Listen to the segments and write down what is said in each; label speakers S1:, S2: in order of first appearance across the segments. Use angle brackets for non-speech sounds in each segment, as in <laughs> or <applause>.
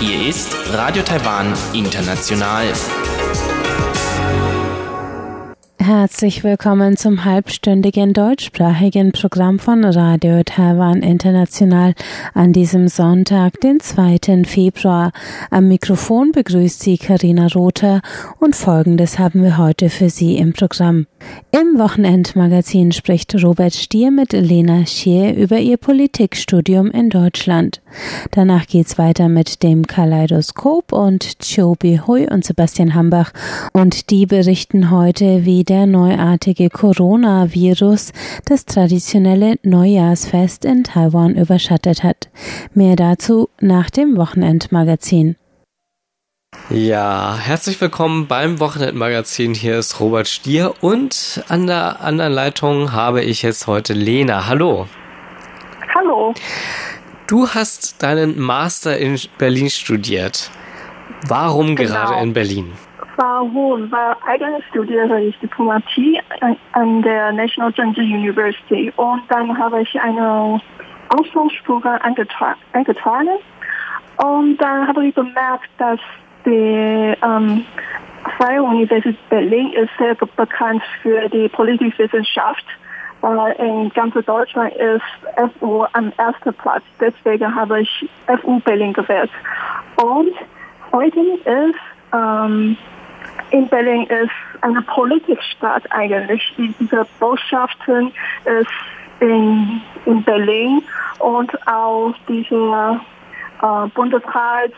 S1: Hier ist Radio Taiwan International.
S2: Herzlich willkommen zum halbstündigen deutschsprachigen Programm von Radio Taiwan International an diesem Sonntag, den 2. Februar. Am Mikrofon begrüßt Sie Karina Rother und Folgendes haben wir heute für Sie im Programm. Im Wochenendmagazin spricht Robert Stier mit Lena Schier über ihr Politikstudium in Deutschland. Danach geht's weiter mit dem Kaleidoskop und Chobi Hui und Sebastian Hambach und die berichten heute, wie der neuartige Coronavirus das traditionelle Neujahrsfest in Taiwan überschattet hat. Mehr dazu nach dem Wochenendmagazin.
S3: Ja, herzlich willkommen beim Wochenendmagazin. Hier ist Robert Stier und an der anderen Leitung habe ich jetzt heute Lena. Hallo.
S4: Hallo.
S3: Du hast deinen Master in Berlin studiert. Warum
S4: Genau.
S3: gerade in Berlin?
S4: Warum? Weil eigentlich studiere ich Diplomatie an, der National Zhengzhi University und dann habe ich eine Austauschprogramm eingetragen und dann habe ich bemerkt, dass die ähm, Freie Universität Berlin ist sehr be- bekannt für die Politikwissenschaft, weil in ganz Deutschland ist FU am ersten Platz. Deswegen habe ich FU Berlin gewählt. Und heute ist ähm, in Berlin ist eine Politikstadt eigentlich. Die- Diese Botschaften ist in, in Berlin und auch dieser äh, Bundesrat,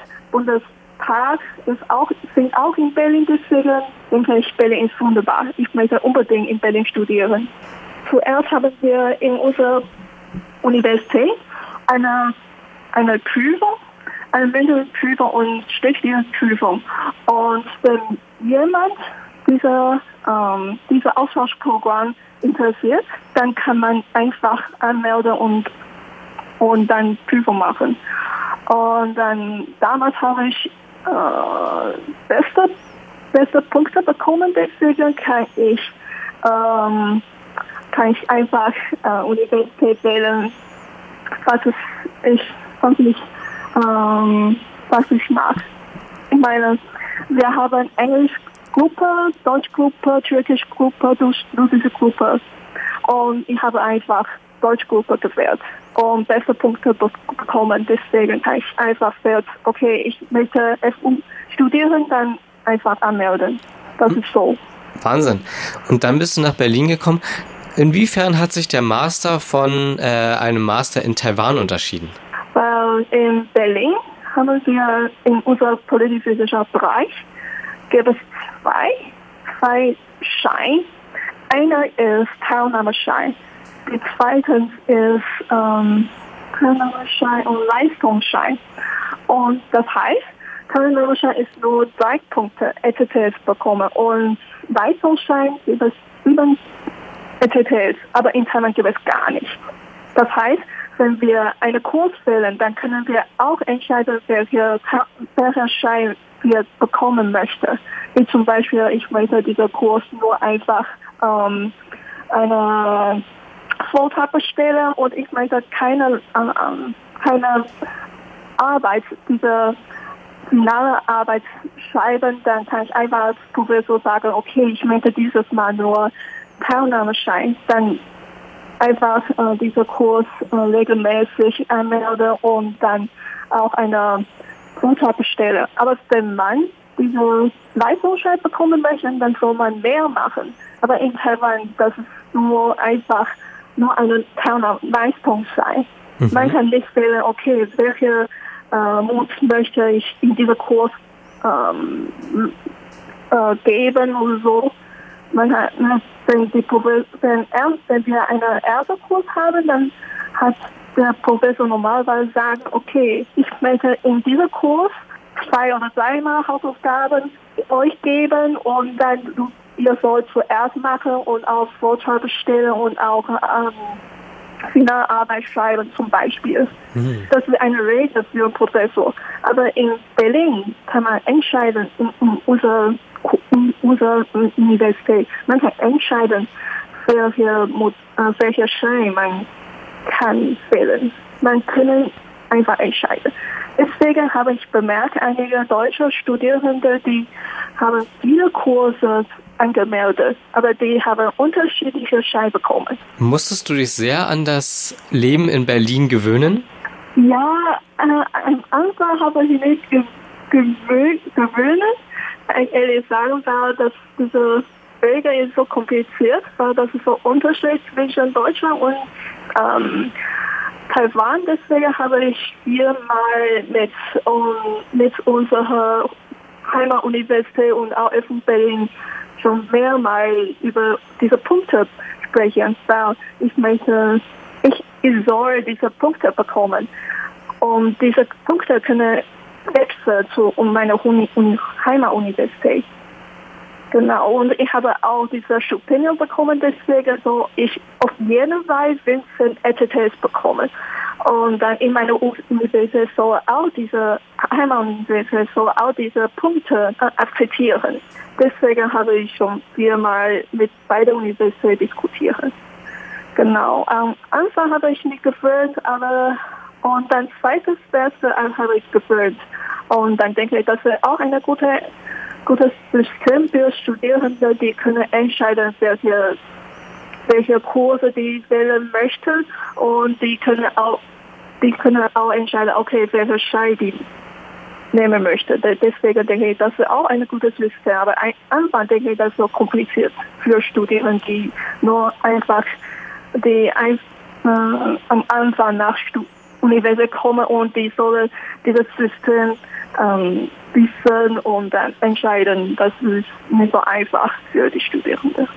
S4: Bundestag ist auch, sind auch in Berlin. Deswegen denke ich, Berlin ist wunderbar. Ich möchte unbedingt in Berlin studieren. Zuerst haben wir in unserer Universität eine, eine Prüfung, eine mündliche Prüfung und schriftliche Prüfung. Und wenn jemand diese, ähm, diese Austauschprogramm interessiert, dann kann man einfach anmelden und, und dann Prüfung machen. Und dann damals habe ich beste, beste Punkte bekommen, deswegen kann ich, ähm, kann ich einfach äh, Universität wählen, was ich, was ich, ähm, was ich mag. Ich meine, wir haben Englischgruppe, Deutschgruppe, Türkischgruppe, Rus- russische Gruppe. Und ich habe einfach Deutschgruppe gewählt und beste Punkte be bekommen. Deswegen kann ich einfach wählt, okay, ich möchte FU studieren, dann einfach anmelden. Das ist so.
S3: Wahnsinn. Und dann bist du nach Berlin gekommen. Inwiefern hat sich der Master von äh, einem Master in Taiwan unterschieden?
S4: Weil in Berlin haben wir in unserem Politikwissenschaftsbereich gibt es zwei, zwei Scheine. Einer ist Teilnahmeschein. Die zweite ist ähm, Teilnahmeschein und Leistungsschein. Und das heißt, Teilnahmeschein ist nur drei Punkte ETTs bekommen und Leistungsschein gibt es sieben ETTs, aber in Taiwan gibt es gar nicht. Das heißt, wenn wir einen Kurs wählen, dann können wir auch entscheiden, welche, welcher Schein wir bekommen möchten. Wie zum Beispiel, ich möchte diesen Kurs nur einfach ähm, eine Vortrag bestellen und ich möchte keine, äh, ähm, keine Arbeit, diese finale Arbeit schreiben, dann kann ich einfach als Professor sagen, okay, ich möchte dieses Mal nur Teilnahmeschein. Dann einfach äh, dieser Kurs äh, regelmäßig anmelden und dann auch eine Vortrag bestellen. Aber wenn man diese Leistungsschein bekommen möchte, dann soll man mehr machen. Aber in Taiwan, das ist nur einfach nur eine Teilnahme-Leistungsschein. Man kann nicht wählen, okay, welche äh, Mut möchte ich in diesem Kurs ähm, äh, geben oder so. Man hat, ne, wenn, die Profe- wenn, er, wenn wir einen ersten Kurs haben, dann hat der Professor normalerweise sagen, okay, ich möchte in diesem Kurs zwei oder dreimal Hausaufgaben euch geben und dann ihr sollt zuerst machen und auch Vortrag bestellen und auch ähm, Finalarbeit schreiben zum Beispiel. Das ist eine Regel für einen Professor. Aber in Berlin kann man entscheiden, in, in unserer, in unserer Universität, man kann entscheiden, welche, äh, welche Schein man kann wählen. Man kann einfach entscheiden. Deswegen habe ich bemerkt, einige deutsche Studierende, die haben viele Kurse angemeldet, aber die haben unterschiedliche Scheine bekommen.
S3: Musstest du dich sehr an das Leben in Berlin gewöhnen?
S4: Ja, äh, am Anfang habe ich mich ge gewöhnt, gewöhnt. Ich ehrlich sagen, weil dass diese Wege ist so kompliziert, weil das ist so Unterschied zwischen Deutschland und ähm, Taiwan. Deswegen habe ich hier mal mit, um, mit unserer Heimatuniversität und auch FU Berlin schon mehrmals über diese Punkte sprechen, weil ich möchte, ich, soll diese Punkte bekommen. Und diese Punkte können wechseln zu um meine Uni, Heimatuniversität. Genau, und ich habe auch dieses Stipendium bekommen, deswegen so ich auf jeden Fall Vincent ETTs bekommen. Und dann in meiner Universität soll auch diese Heimatuniversität soll diese Punkte äh, akzeptieren. Deswegen habe ich schon viermal mit beiden Universitäten diskutiert. Genau, am Anfang habe ich mich gewöhnt, aber und dann zweites Semester habe ich gewöhnt. Und dann denke ich, das ist auch eine gute gutes System für Studierende, die können entscheiden, welche, welche Kurse die wählen möchten und die können auch, die können auch entscheiden, okay, welche Schein die nehmen möchte. Deswegen denke ich, das ist auch ein gutes System. Aber am Anfang denke ich, das ist so kompliziert für Studierende, die nur einfach, die ein, äh, am Anfang nach Stu Universität kommen und die sollen dieses System ähm, wissen und dann entscheiden. Das ist nicht so einfach für die Studierenden.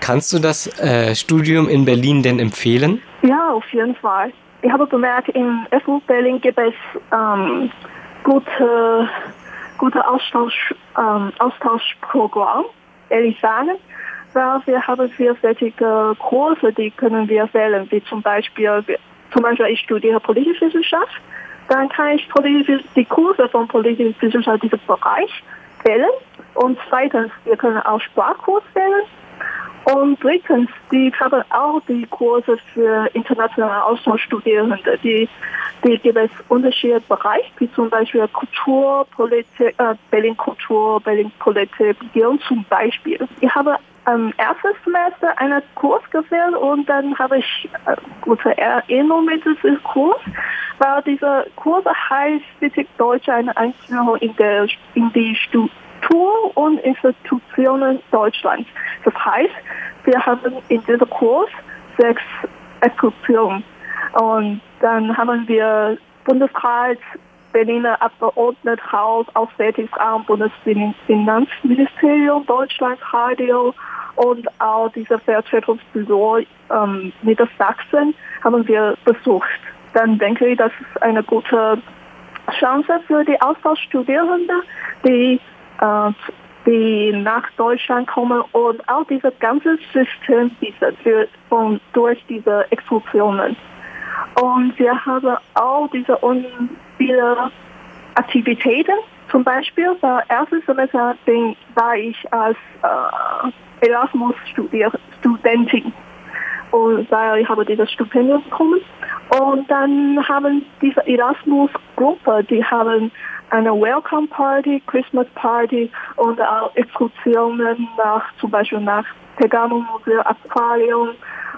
S3: Kannst du das äh, Studium in Berlin denn empfehlen?
S4: Ja, auf jeden Fall. Ich habe bemerkt, in FU Berlin gibt es ähm, gute, gute Austausch, ähm, Austauschprogramm, ehrlich sagen. Weil wir haben vielfältige Kurse, die können wir wählen, wie zum Beispiel, zum Beispiel ich studiere Politikwissenschaft dann kann ich die Kurse von politischer Wissenschaft diesem Bereich wählen. Und zweitens, wir können auch Sprachkurs wählen. Und drittens, die haben auch die Kurse für internationale Austauschstudierende. Die, die gibt es unterschiedliche Bereiche, wie zum Beispiel Kultur, Politik, äh, Berlin Kultur, Berlin Politik, Region zum Beispiel. Ich habe am ersten Semester einen Kurs gewählt und dann habe ich äh, gute Erinnerung mit diesem Kurs, weil dieser Kurs heißt Physik Deutsch eine Einführung in, der, in die Struktur und Institutionen Deutschlands. Das heißt, wir haben in diesem Kurs sechs Exkursionen und dann haben wir Bundesrat, Berliner Abgeordnetenhaus, Auswärtiges Amt, Bundesfinanzministerium, Deutschlandradio und auch diese Vertretungsbüro ähm, Niedersachsen haben wir besucht. Dann denke ich, das ist eine gute Chance für die Austauschstudierenden, die, äh, die nach Deutschland kommen und auch dieses ganze System diese, von, durch diese Exkursionen. Und wir haben auch diese viele Aktivitäten. Zum Beispiel, das erste Semester bin, war ich als äh, Erasmus-Studentin. Und weil ich habe dieses Stipendium bekommen. Und dann haben diese Erasmus-Gruppe, die haben eine Welcome Party, Christmas Party und auch Exkursionen nach, zum Beispiel nach Pergamon Museum, Aquarium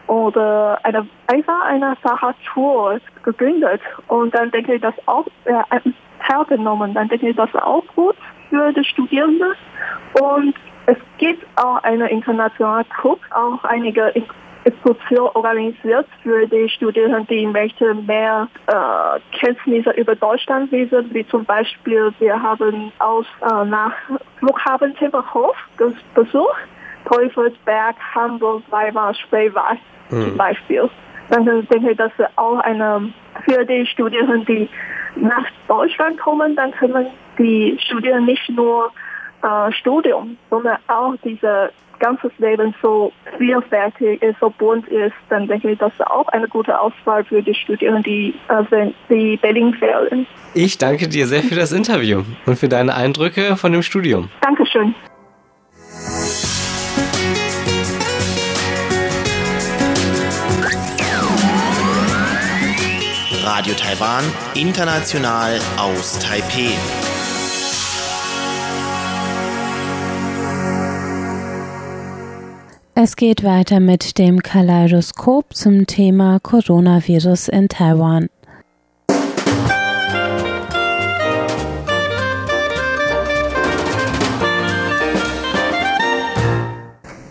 S4: oder eine, einfach eine Fahrradtour gegründet. Und dann denke ich, das auch äh, teilgenommen. Dann denke ich, das ist auch gut für die Studierenden. Und es gibt auch eine internationale Club, auch einige Exkursion organisiert für die Studierenden, die möchten mehr äh, Kenntnisse über Deutschland wissen, wie zum Beispiel wir haben aus äh, nach Flughafen Tempelhof besucht, Teufelsberg, Hamburg, Weimar, Spreewald mhm. zum Beispiel. Dann denke ich, dass auch eine für die Studierenden, die nach Deutschland kommen, dann können die Studierenden nicht nur äh, Studium, sondern auch dieses ganzes Leben so vielfältig ist, so bunt ist, dann denke ich, das ist auch eine gute Auswahl für die Studierenden, die, äh, die Berlin wählen.
S3: Ich danke dir sehr für das Interview und für deine Eindrücke von dem Studium.
S4: Dankeschön.
S1: Radio Taiwan, international aus Taipeh.
S2: Es geht weiter mit dem Kaleidoskop zum Thema Coronavirus in Taiwan.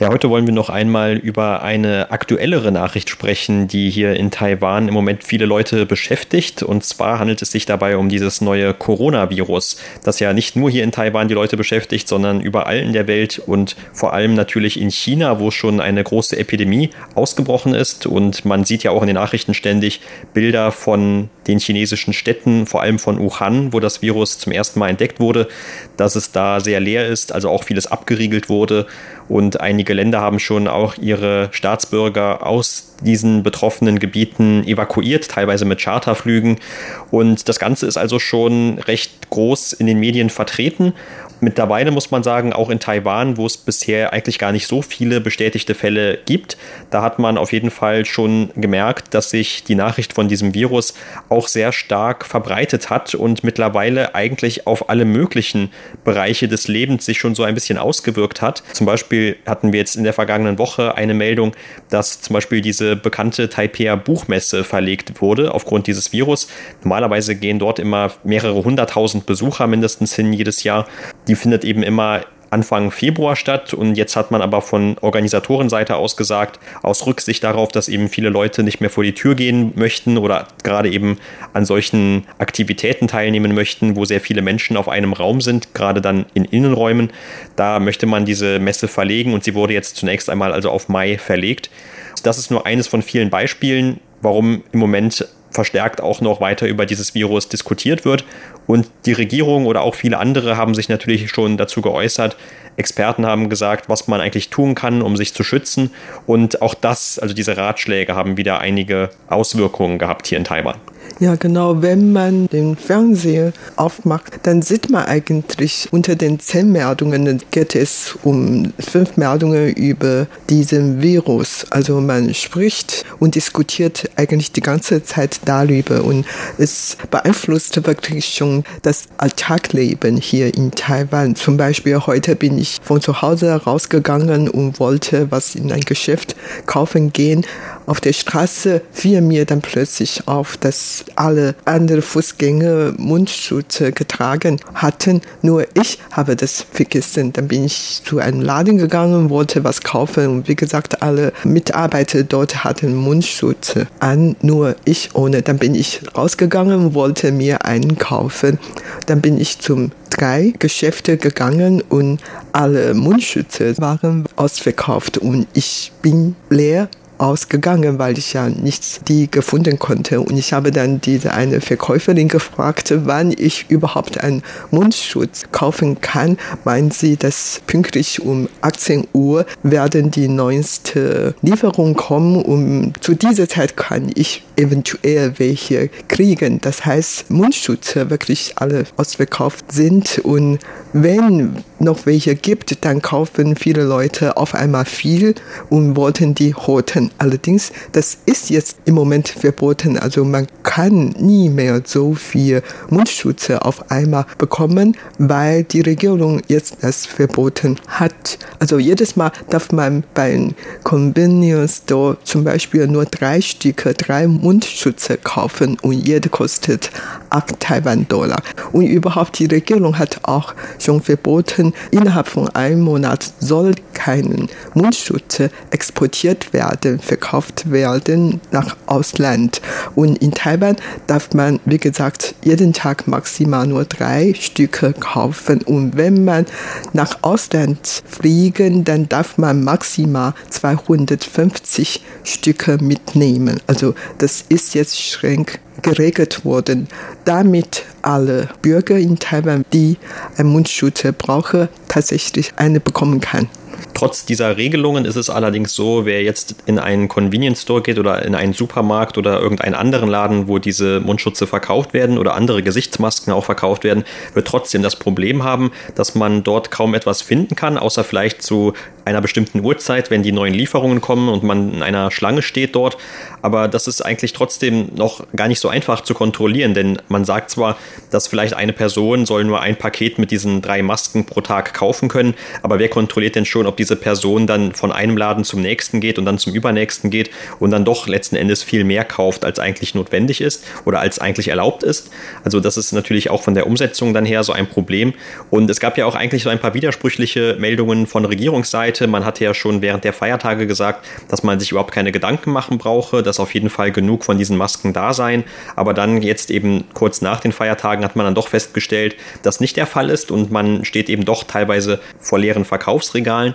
S5: Ja, heute wollen wir noch einmal über eine aktuellere Nachricht sprechen, die hier in Taiwan im Moment viele Leute beschäftigt. Und zwar handelt es sich dabei um dieses neue Coronavirus, das ja nicht nur hier in Taiwan die Leute beschäftigt, sondern überall in der Welt und vor allem natürlich in China, wo schon eine große Epidemie ausgebrochen ist. Und man sieht ja auch in den Nachrichten ständig Bilder von den chinesischen Städten, vor allem von Wuhan, wo das Virus zum ersten Mal entdeckt wurde, dass es da sehr leer ist, also auch vieles abgeriegelt wurde und einige Länder haben schon auch ihre Staatsbürger aus diesen betroffenen Gebieten evakuiert, teilweise mit Charterflügen. Und das Ganze ist also schon recht groß in den Medien vertreten. Mittlerweile muss man sagen, auch in Taiwan, wo es bisher eigentlich gar nicht so viele bestätigte Fälle gibt, da hat man auf jeden Fall schon gemerkt, dass sich die Nachricht von diesem Virus auch sehr stark verbreitet hat und mittlerweile eigentlich auf alle möglichen Bereiche des Lebens sich schon so ein bisschen ausgewirkt hat. Zum Beispiel hatten wir jetzt in der vergangenen Woche eine Meldung, dass zum Beispiel diese bekannte Taipei Buchmesse verlegt wurde aufgrund dieses Virus. Normalerweise gehen dort immer mehrere hunderttausend Besucher mindestens hin jedes Jahr. Die findet eben immer Anfang Februar statt und jetzt hat man aber von Organisatorenseite aus gesagt, aus Rücksicht darauf, dass eben viele Leute nicht mehr vor die Tür gehen möchten oder gerade eben an solchen Aktivitäten teilnehmen möchten, wo sehr viele Menschen auf einem Raum sind, gerade dann in Innenräumen, da möchte man diese Messe verlegen und sie wurde jetzt zunächst einmal also auf Mai verlegt. Das ist nur eines von vielen Beispielen, warum im Moment verstärkt auch noch weiter über dieses Virus diskutiert wird. Und die Regierung oder auch viele andere haben sich natürlich schon dazu geäußert. Experten haben gesagt, was man eigentlich tun kann, um sich zu schützen. Und auch das, also diese Ratschläge, haben wieder einige Auswirkungen gehabt hier in Taiwan.
S6: Ja, genau. Wenn man den Fernseher aufmacht, dann sieht man eigentlich unter den zehn Meldungen geht es um fünf Meldungen über diesen Virus. Also man spricht und diskutiert eigentlich die ganze Zeit darüber und es beeinflusst wirklich schon das Alltagleben hier in Taiwan. Zum Beispiel heute bin ich von zu Hause rausgegangen und wollte was in ein Geschäft kaufen gehen. Auf der Straße fiel mir dann plötzlich auf, dass alle anderen Fußgänger Mundschutz getragen hatten. Nur ich habe das vergessen. Dann bin ich zu einem Laden gegangen, wollte was kaufen und wie gesagt, alle Mitarbeiter dort hatten Mundschutz an, nur ich ohne. Dann bin ich rausgegangen, wollte mir einen kaufen. Dann bin ich zum drei Geschäfte gegangen und alle Mundschütze waren ausverkauft und ich bin leer ausgegangen, weil ich ja nichts die gefunden konnte. Und ich habe dann diese eine Verkäuferin gefragt, wann ich überhaupt einen Mundschutz kaufen kann. Meinen Sie, dass pünktlich um 18 Uhr werden die neueste Lieferung kommen und zu dieser Zeit kann ich eventuell welche kriegen. Das heißt, Mundschutze wirklich alle ausverkauft sind und wenn noch welche gibt, dann kaufen viele Leute auf einmal viel und wollten die roten. Allerdings, das ist jetzt im Moment verboten. Also man kann nie mehr so viel Mundschutze auf einmal bekommen, weil die Regierung jetzt das verboten hat. Also jedes Mal darf man beim Convenience Store zum Beispiel nur drei Stücke, drei Mundschutze kaufen und jeder kostet 8 Taiwan-Dollar. Und überhaupt die Regierung hat auch schon verboten, innerhalb von einem Monat soll kein Mundschutz exportiert werden, verkauft werden nach Ausland. Und in Taiwan darf man, wie gesagt, jeden Tag maximal nur drei Stücke kaufen. Und wenn man nach Ausland fliegen, dann darf man maximal 250 Stücke mitnehmen. Also das ist jetzt streng geregelt worden, damit alle Bürger in Taiwan, die einen Mundschutz brauchen, tatsächlich eine bekommen kann.
S5: Trotz dieser Regelungen ist es allerdings so, wer jetzt in einen Convenience Store geht oder in einen Supermarkt oder irgendeinen anderen Laden, wo diese Mundschutze verkauft werden oder andere Gesichtsmasken auch verkauft werden, wird trotzdem das Problem haben, dass man dort kaum etwas finden kann, außer vielleicht zu einer bestimmten Uhrzeit, wenn die neuen Lieferungen kommen und man in einer Schlange steht dort. Aber das ist eigentlich trotzdem noch gar nicht so einfach zu kontrollieren, denn man sagt zwar, dass vielleicht eine Person soll nur ein Paket mit diesen drei Masken pro Tag kaufen können, aber wer kontrolliert denn schon, ob diese Person dann von einem Laden zum nächsten geht und dann zum übernächsten geht und dann doch letzten Endes viel mehr kauft, als eigentlich notwendig ist oder als eigentlich erlaubt ist? Also das ist natürlich auch von der Umsetzung dann her so ein Problem. Und es gab ja auch eigentlich so ein paar widersprüchliche Meldungen von Regierungsseite. Man hatte ja schon während der Feiertage gesagt, dass man sich überhaupt keine Gedanken machen brauche, dass auf jeden Fall genug von diesen Masken da seien. Aber dann jetzt eben kurz nach den Feiertagen hat man dann doch festgestellt, dass nicht der Fall ist und man steht eben doch teilweise vor leeren Verkaufsregalen.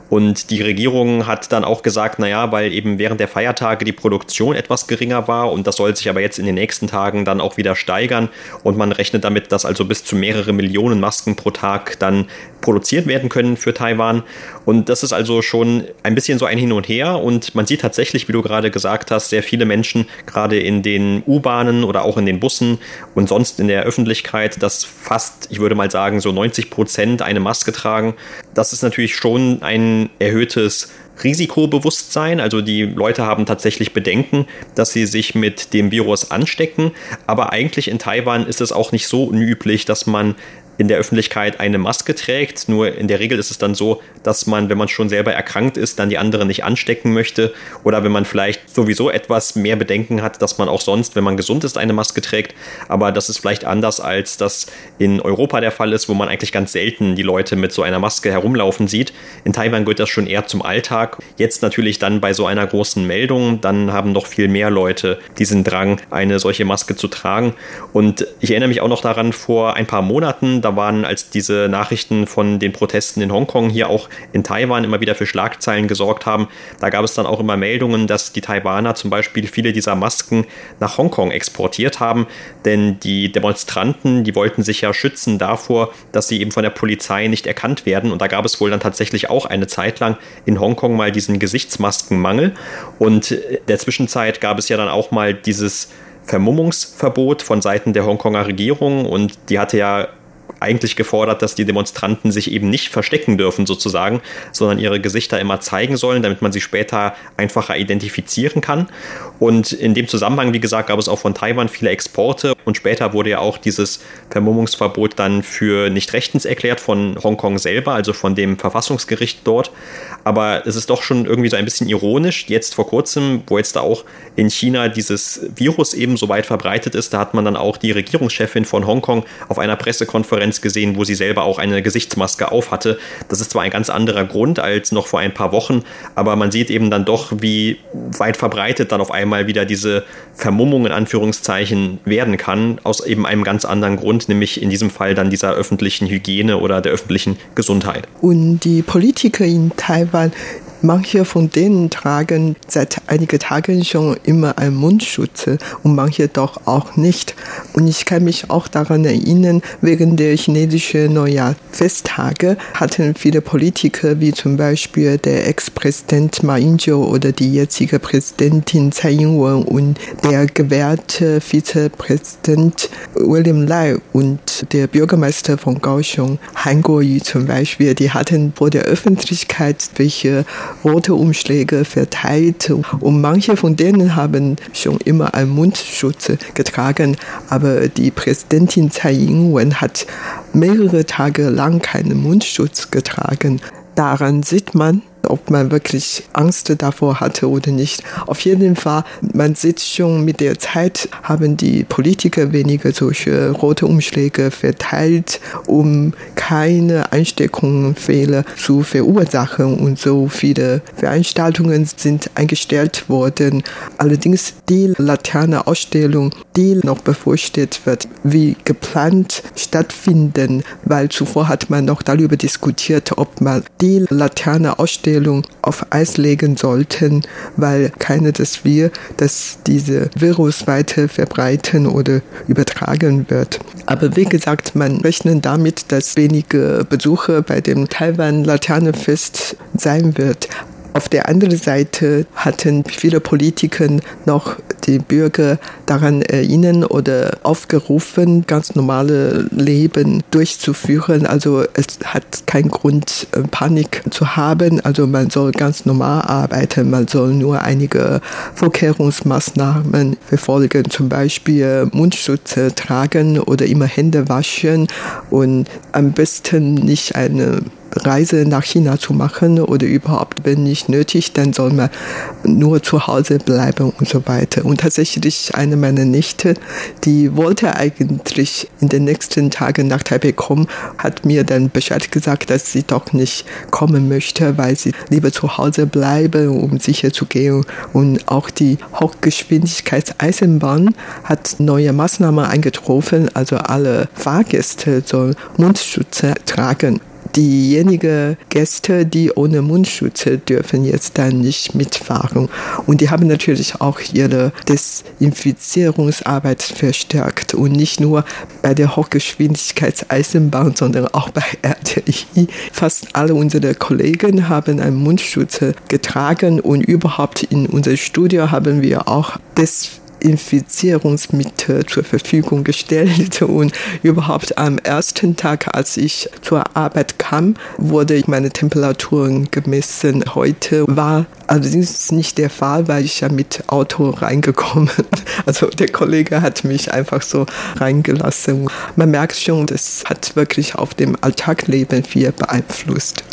S5: Und die Regierung hat dann auch gesagt, naja, weil eben während der Feiertage die Produktion etwas geringer war und das soll sich aber jetzt in den nächsten Tagen dann auch wieder steigern und man rechnet damit, dass also bis zu mehrere Millionen Masken pro Tag dann produziert werden können für Taiwan. Und das ist also schon ein bisschen so ein Hin und Her und man sieht tatsächlich, wie du gerade gesagt hast, sehr viele Menschen, gerade in den U-Bahnen oder auch in den Bussen und sonst in der Öffentlichkeit, dass fast, ich würde mal sagen, so 90 Prozent eine Maske tragen. Das ist natürlich schon ein erhöhtes Risikobewusstsein. Also die Leute haben tatsächlich Bedenken, dass sie sich mit dem Virus anstecken. Aber eigentlich in Taiwan ist es auch nicht so unüblich, dass man in der Öffentlichkeit eine Maske trägt. Nur in der Regel ist es dann so, dass man, wenn man schon selber erkrankt ist, dann die anderen nicht anstecken möchte. Oder wenn man vielleicht sowieso etwas mehr Bedenken hat, dass man auch sonst, wenn man gesund ist, eine Maske trägt. Aber das ist vielleicht anders, als das in Europa der Fall ist, wo man eigentlich ganz selten die Leute mit so einer Maske herumlaufen sieht. In Taiwan gehört das schon eher zum Alltag. Jetzt natürlich dann bei so einer großen Meldung, dann haben noch viel mehr Leute diesen Drang, eine solche Maske zu tragen. Und ich erinnere mich auch noch daran, vor ein paar Monaten, da waren, als diese Nachrichten von den Protesten in Hongkong hier auch in Taiwan immer wieder für Schlagzeilen gesorgt haben. Da gab es dann auch immer Meldungen, dass die Taiwaner zum Beispiel viele dieser Masken nach Hongkong exportiert haben, denn die Demonstranten, die wollten sich ja schützen davor, dass sie eben von der Polizei nicht erkannt werden. Und da gab es wohl dann tatsächlich auch eine Zeit lang in Hongkong mal diesen Gesichtsmaskenmangel. Und in der Zwischenzeit gab es ja dann auch mal dieses Vermummungsverbot von Seiten der Hongkonger Regierung und die hatte ja eigentlich gefordert, dass die Demonstranten sich eben nicht verstecken dürfen sozusagen, sondern ihre Gesichter immer zeigen sollen, damit man sie später einfacher identifizieren kann. Und in dem Zusammenhang, wie gesagt, gab es auch von Taiwan viele Exporte und später wurde ja auch dieses Vermummungsverbot dann für nicht rechtens erklärt von Hongkong selber, also von dem Verfassungsgericht dort. Aber es ist doch schon irgendwie so ein bisschen ironisch, jetzt vor kurzem, wo jetzt da auch in China dieses Virus eben so weit verbreitet ist, da hat man dann auch die Regierungschefin von Hongkong auf einer Pressekonferenz Konferenz gesehen, wo sie selber auch eine Gesichtsmaske auf hatte. Das ist zwar ein ganz anderer Grund als noch vor ein paar Wochen, aber man sieht eben dann doch, wie weit verbreitet dann auf einmal wieder diese Vermummung in Anführungszeichen werden kann, aus eben einem ganz anderen Grund, nämlich in diesem Fall dann dieser öffentlichen Hygiene oder der öffentlichen Gesundheit.
S6: Und die Politiker in Taiwan, Manche von denen tragen seit einigen Tagen schon immer einen Mundschutz und manche doch auch nicht. Und ich kann mich auch daran erinnern, wegen der chinesischen Neujahrfesttage hatten viele Politiker, wie zum Beispiel der Ex-Präsident Ma Ying-jeou oder die jetzige Präsidentin Tsai Ing-wen und der gewährte Vizepräsident William Lai und der Bürgermeister von Kaohsiung, Han Kuo-yu zum Beispiel, die hatten vor der Öffentlichkeit welche rote Umschläge verteilt und manche von denen haben schon immer einen Mundschutz getragen, aber die Präsidentin Tsai Ing-wen hat mehrere Tage lang keinen Mundschutz getragen. Daran sieht man, ob man wirklich Angst davor hatte oder nicht. Auf jeden Fall, man sieht schon mit der Zeit haben die Politiker weniger solche rote Umschläge verteilt, um keine Einsteckungsfehler zu verursachen und so viele Veranstaltungen sind eingestellt worden. Allerdings die Laterne-Ausstellung, die noch bevorsteht wird, wie geplant stattfinden, weil zuvor hat man noch darüber diskutiert, ob man die Laterne-Ausstellung Erzählung auf Eis legen sollten, weil keine, dass wir, dass diese Virus weiter verbreiten oder übertragen wird. Aber wie gesagt, man rechnet damit, dass wenige Besucher bei dem Taiwan Laternenfest sein wird. Auf der anderen Seite hatten viele Politiker noch die Bürger daran erinnern oder aufgerufen, ganz normale Leben durchzuführen. Also es hat keinen Grund, äh, Panik zu haben. Also man soll ganz normal arbeiten. Man soll nur einige Vorkehrungsmaßnahmen befolgen, zum Beispiel Mundschutz tragen oder immer Hände waschen und am besten nicht eine Reise nach China zu machen oder überhaupt, wenn nicht nötig, dann soll man nur zu Hause bleiben und so weiter. Und tatsächlich eine meiner Nichte, die wollte eigentlich in den nächsten Tagen nach Taipei kommen, hat mir dann Bescheid gesagt, dass sie doch nicht kommen möchte, weil sie lieber zu Hause bleibe, um sicher zu gehen. Und auch die Hochgeschwindigkeitseisenbahn hat neue Maßnahmen eingetroffen, also alle Fahrgäste sollen Mundschutz tragen diejenigen Gäste, die ohne Mundschutz dürfen jetzt dann nicht mitfahren. Und die haben natürlich auch ihre Desinfizierungsarbeit verstärkt und nicht nur bei der Hochgeschwindigkeitseisenbahn, sondern auch bei RTI. Fast alle unsere Kollegen haben einen Mundschutz getragen und überhaupt in unserem Studio haben wir auch Desinfizierungsarbeit Infizierungsmittel zur Verfügung gestellt und überhaupt am ersten Tag, als ich zur Arbeit kam, wurde meine Temperaturen gemessen. Heute war allerdings nicht der Fall, weil ich ja mit Auto reingekommen. <laughs> Also der Kollege hat mich einfach so reingelassen. Man merkt schon, das hat wirklich auf dem Alltagleben viel beeinflusst.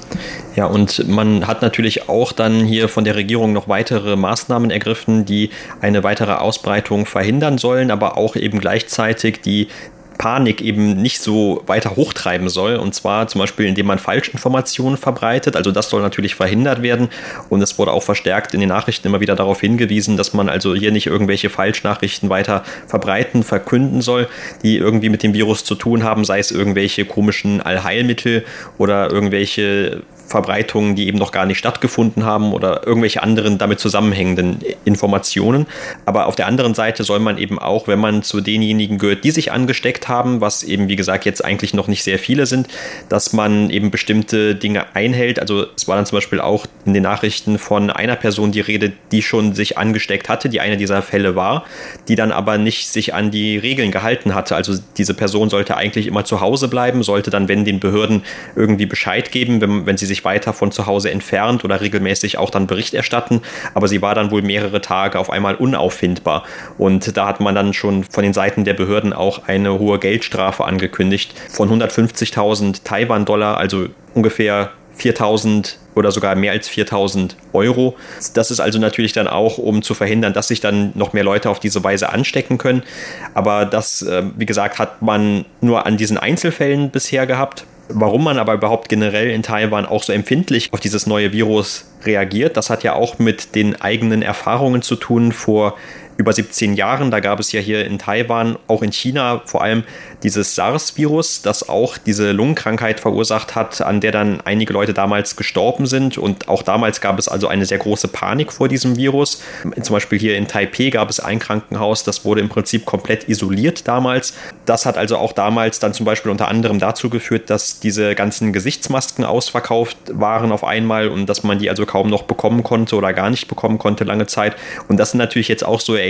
S5: Ja, und man hat natürlich auch dann hier von der Regierung noch weitere Maßnahmen ergriffen, die eine weitere Ausbreitung verhindern sollen, aber auch eben gleichzeitig die Panik eben nicht so weiter hochtreiben soll. Und zwar zum Beispiel, indem man Falschinformationen verbreitet. Also das soll natürlich verhindert werden. Und es wurde auch verstärkt in den Nachrichten immer wieder darauf hingewiesen, dass man also hier nicht irgendwelche Falschnachrichten weiter verbreiten, verkünden soll, die irgendwie mit dem Virus zu tun haben, sei es irgendwelche komischen Allheilmittel oder irgendwelche Verbreitungen, die eben noch gar nicht stattgefunden haben oder irgendwelche anderen damit zusammenhängenden Informationen. Aber auf der anderen Seite soll man eben auch, wenn man zu denjenigen gehört, die sich angesteckt haben, was eben wie gesagt jetzt eigentlich noch nicht sehr viele sind, dass man eben bestimmte Dinge einhält. Also es war dann zum Beispiel auch in den Nachrichten von einer Person die Rede, die schon sich angesteckt hatte, die einer dieser Fälle war, die dann aber nicht sich an die Regeln gehalten hatte. Also diese Person sollte eigentlich immer zu Hause bleiben, sollte dann, wenn den Behörden irgendwie Bescheid geben, wenn, wenn sie sich sich weiter von zu Hause entfernt oder regelmäßig auch dann Bericht erstatten. Aber sie war dann wohl mehrere Tage auf einmal unauffindbar. Und da hat man dann schon von den Seiten der Behörden auch eine hohe Geldstrafe angekündigt von 150.000 Taiwan-Dollar, also ungefähr 4000 oder sogar mehr als 4000 Euro. Das ist also natürlich dann auch, um zu verhindern, dass sich dann noch mehr Leute auf diese Weise anstecken können. Aber das, äh, wie gesagt, hat man nur an diesen Einzelfällen bisher gehabt. Warum man aber überhaupt generell in Taiwan auch so empfindlich auf dieses neue Virus reagiert, das hat ja auch mit den eigenen Erfahrungen zu tun. Vor über 17 Jahren. Da gab es ja hier in Taiwan, auch in China vor allem dieses SARS-Virus, das auch diese Lungenkrankheit verursacht hat, an der dann einige Leute damals gestorben sind. Und auch damals gab es also eine sehr große Panik vor diesem Virus. Zum Beispiel hier in Taipei gab es ein Krankenhaus, das wurde im Prinzip komplett isoliert damals. Das hat also auch damals dann zum Beispiel unter anderem dazu geführt, dass diese ganzen Gesichtsmasken ausverkauft waren auf einmal und dass man die also kaum noch bekommen konnte oder gar nicht bekommen konnte lange Zeit. Und das sind natürlich jetzt auch so Erinnerungen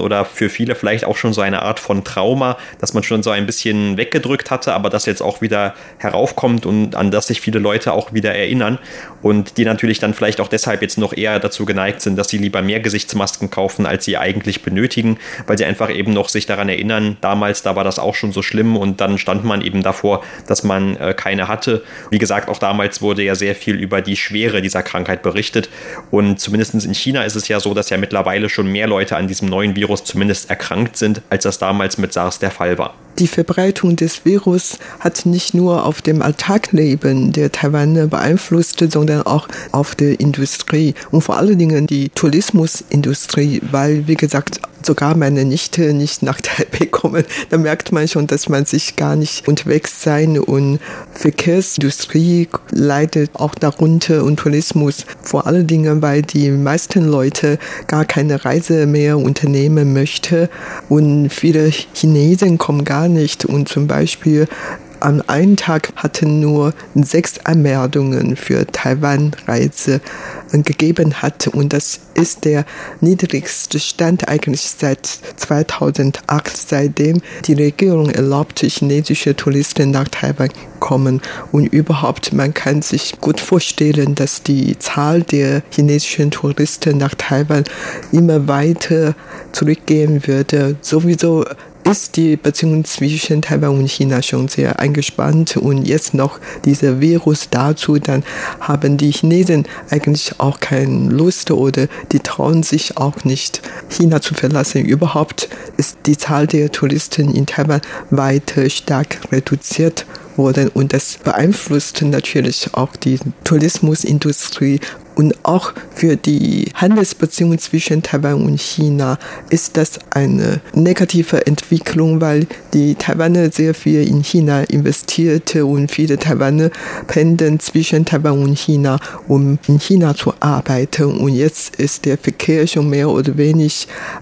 S5: oder für viele vielleicht auch schon so eine Art von Trauma, dass man schon so ein bisschen weggedrückt hatte, aber das jetzt auch wieder heraufkommt und an das sich viele Leute auch wieder erinnern und die natürlich dann vielleicht auch deshalb jetzt noch eher dazu geneigt sind, dass sie lieber mehr Gesichtsmasken kaufen, als sie eigentlich benötigen, weil sie einfach eben noch sich daran erinnern, damals, da war das auch schon so schlimm und dann stand man eben davor, dass man äh, keine hatte. Wie gesagt, auch damals wurde ja sehr viel über die Schwere dieser Krankheit berichtet und zumindest in China ist es ja so, dass ja mittlerweile schon mehr Leute an diesem neuen Virus zumindest erkrankt sind, als das damals mit SARS der Fall war.
S6: Die Verbreitung des Virus hat nicht nur auf dem Alltagleben der Taiwaner beeinflusst, sondern auch auf der Industrie und vor allen Dingen die Tourismusindustrie, weil, wie gesagt, sogar meine Nichte nicht nach Taipei <laughs> kommen, da merkt man schon, dass man sich gar nicht unterwegs sein und Verkehrsindustrie leidet auch darunter und Tourismus. Vor allen Dingen, weil die meisten Leute gar keine Reise mehr unternehmen möchten und viele Chinesen kommen gar nicht und zum Beispiel an einem Tag hatten nur sechs Anmeldungen für Taiwan-Reise gegeben hat. Und das ist der niedrigste Stand eigentlich seit 2008, seitdem die Regierung erlaubte, chinesische Touristen nach Taiwan kommen. Und überhaupt, man kann sich gut vorstellen, dass die Zahl der chinesischen Touristen nach Taiwan immer weiter zurückgehen würde. Sowieso ist die Beziehung zwischen Taiwan und China schon sehr eingespannt und jetzt noch dieser Virus dazu, dann haben die Chinesen eigentlich auch keine Lust oder die trauen sich auch nicht, China zu verlassen. Überhaupt ist die Zahl der Touristen in Taiwan weiter stark reduziert worden und das beeinflusst natürlich auch die Tourismusindustrie und auch für die Handelsbeziehungen zwischen Taiwan und China ist das eine negative Entwicklung, weil die Taiwaner sehr viel in China investierte und viele Taiwaner pendeln zwischen Taiwan und China, um in China zu arbeiten. Und jetzt ist der Verkehr schon mehr oder weniger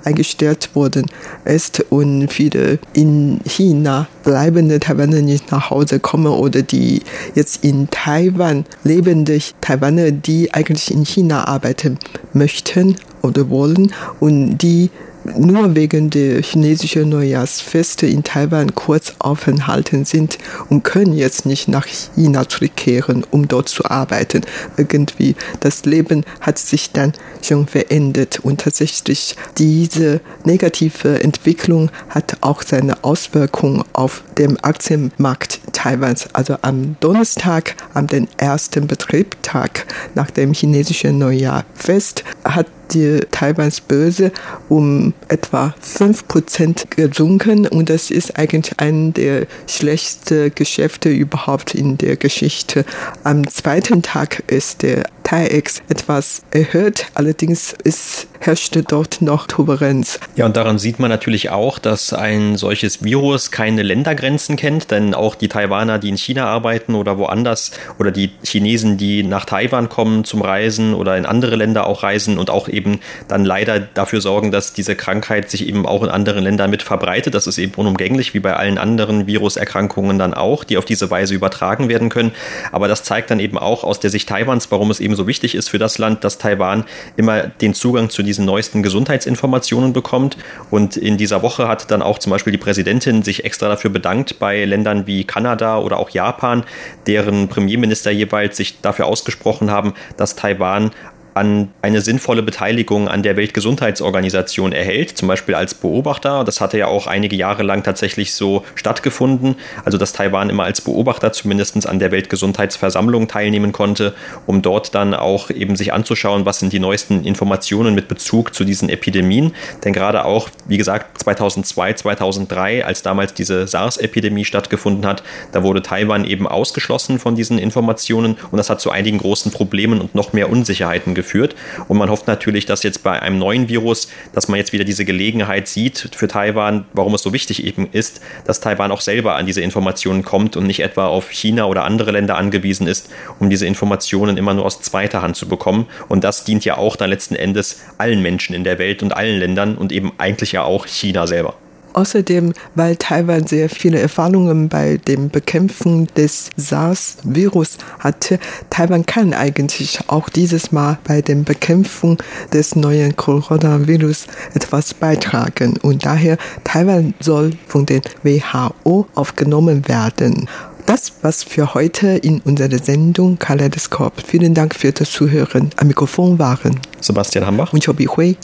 S6: eingestellt worden ist und viele in China bleibende Taiwaner nicht nach Hause kommen oder die jetzt in Taiwan lebende Taiwaner, die eigentlich eigentlich in China arbeiten möchten oder wollen und die nur wegen der chinesischen Neujahrsfeste in Taiwan kurz aufenthalten sind und können jetzt nicht nach China zurückkehren, um dort zu arbeiten. Irgendwie das Leben hat sich dann schon verändert und tatsächlich diese negative Entwicklung hat auch seine Auswirkungen auf den Aktienmarkt Taiwans. Also am Donnerstag, am den ersten Betriebstag nach dem chinesischen Neujahrfest, hat die Taiwans Börse um etwa 5% gesunken und das ist eigentlich ein der schlechtesten Geschäfte überhaupt in der Geschichte. Am zweiten Tag ist der TAIEX etwas erhöht, allerdings ist, herrschte dort noch Turbulenz.
S5: Ja, und daran sieht man natürlich auch, dass ein solches Virus keine Ländergrenzen kennt, denn auch die Taiwaner, die in China arbeiten oder woanders oder die Chinesen, die nach Taiwan kommen zum Reisen oder in andere Länder auch reisen und auch eben dann leider dafür sorgen, dass diese Krankheit sich eben auch in anderen Ländern mit verbreitet. Das ist eben unumgänglich, wie bei allen anderen Viruserkrankungen dann auch, die auf diese Weise übertragen werden können. Aber das zeigt dann eben auch aus der Sicht Taiwans, warum es eben so wichtig ist für das Land, dass Taiwan immer den Zugang zu diesen neuesten Gesundheitsinformationen bekommt. Und in dieser Woche hat dann auch zum Beispiel die Präsidentin sich extra dafür bedankt bei Ländern wie Kanada oder auch Japan, deren Premierminister jeweils sich dafür ausgesprochen haben, dass Taiwan an eine sinnvolle Beteiligung an der Weltgesundheitsorganisation erhält, zum Beispiel als Beobachter. Das hatte ja auch einige Jahre lang tatsächlich so stattgefunden, also dass Taiwan immer als Beobachter zumindest an der Weltgesundheitsversammlung teilnehmen konnte, um dort dann auch eben sich anzuschauen, was sind die neuesten Informationen mit Bezug zu diesen Epidemien. Denn gerade auch, wie gesagt, 2002, 2003, als damals diese SARS-Epidemie stattgefunden hat, da wurde Taiwan eben ausgeschlossen von diesen Informationen und das hat zu einigen großen Problemen und noch mehr Unsicherheiten geführt geführt. Und man hofft natürlich, dass jetzt bei einem neuen Virus, dass man jetzt wieder diese Gelegenheit sieht für Taiwan, warum es so wichtig eben ist, dass Taiwan auch selber an diese Informationen kommt und nicht etwa auf China oder andere Länder angewiesen ist, um diese Informationen immer nur aus zweiter Hand zu bekommen. Und das dient ja auch dann letzten Endes allen Menschen in der Welt und allen Ländern und eben eigentlich ja auch China selber.
S6: Außerdem, weil Taiwan sehr viele Erfahrungen bei dem Bekämpfen des SARS-Virus hatte, Taiwan kann eigentlich auch dieses Mal bei der Bekämpfung des neuen Coronavirus etwas beitragen. Und daher, Taiwan soll von der WHO aufgenommen werden. Das was für heute in unserer Sendung Kaleidoskop. Vielen Dank für das Zuhören. Am Mikrofon waren
S5: Sebastian Hambach
S6: und Chobi Hui.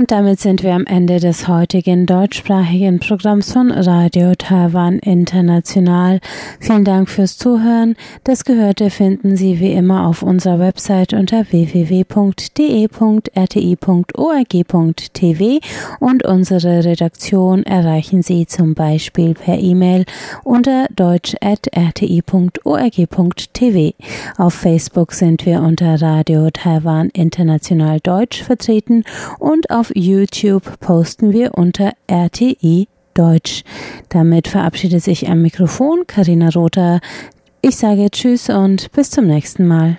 S2: Und damit sind wir am Ende des heutigen deutschsprachigen Programms von Radio Taiwan International. Vielen Dank fürs Zuhören. Das Gehörte finden Sie wie immer auf unserer Website unter www.de.rti.org.tv und unsere Redaktion erreichen Sie zum Beispiel per E-Mail unter deutsch.rti.org.tv. Auf Facebook sind wir unter Radio Taiwan International Deutsch vertreten und auf YouTube posten wir unter RTI Deutsch. Damit verabschiedet sich am Mikrofon Karina Rother. Ich sage Tschüss und bis zum nächsten Mal.